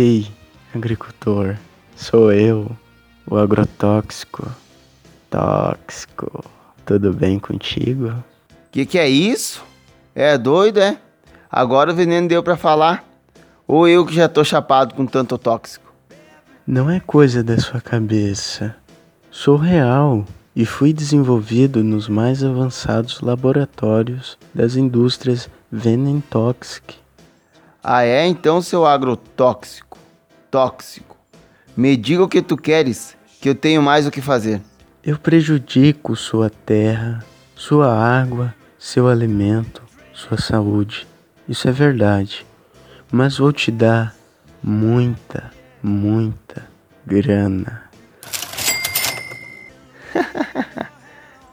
Ei, agricultor, sou eu, o agrotóxico. Tóxico, tudo bem contigo? Que que é isso? É doido, é? Agora o veneno deu pra falar? Ou eu que já tô chapado com tanto tóxico? Não é coisa da sua cabeça. Sou real e fui desenvolvido nos mais avançados laboratórios das indústrias Venentoxic. Ah é? Então, seu agrotóxico, tóxico, me diga o que tu queres, que eu tenho mais o que fazer. Eu prejudico sua terra, sua água, seu alimento, sua saúde. Isso é verdade. Mas vou te dar muita, muita grana.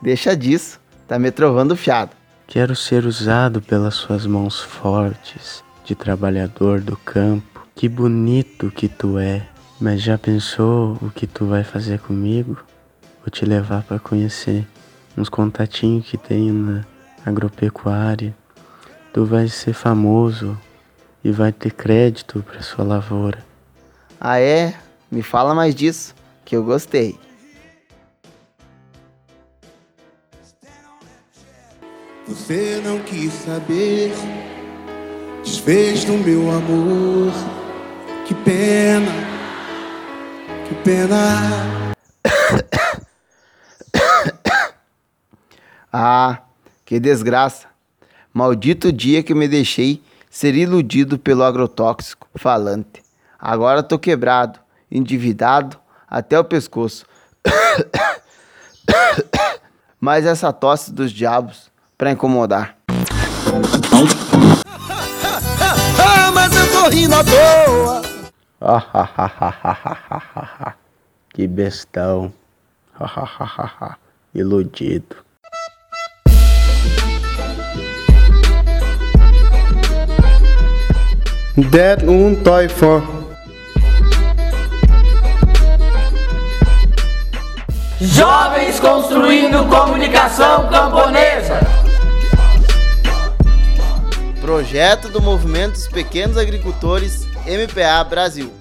Deixa disso, tá me trovando fiado. Quero ser usado pelas suas mãos fortes de trabalhador do campo. Que bonito que tu é. Mas já pensou o que tu vai fazer comigo? Vou te levar para conhecer uns contatinhos que tenho na agropecuária. Tu vai ser famoso e vai ter crédito para sua lavoura. Ah é? Me fala mais disso, que eu gostei. Você não quis saber, desfez no meu amor. Que pena, que pena. Ah, que desgraça. Maldito dia que eu me deixei ser iludido pelo agrotóxico falante. Agora tô quebrado, endividado até o pescoço. Mas essa tosse dos diabos pra incomodar. Ah, mas eu tô rindo à toa. que bestão. Iludido. Det un Teufel. Jovens construindo comunicação camponesa. Projeto do Movimento dos Pequenos Agricultores MPA Brasil.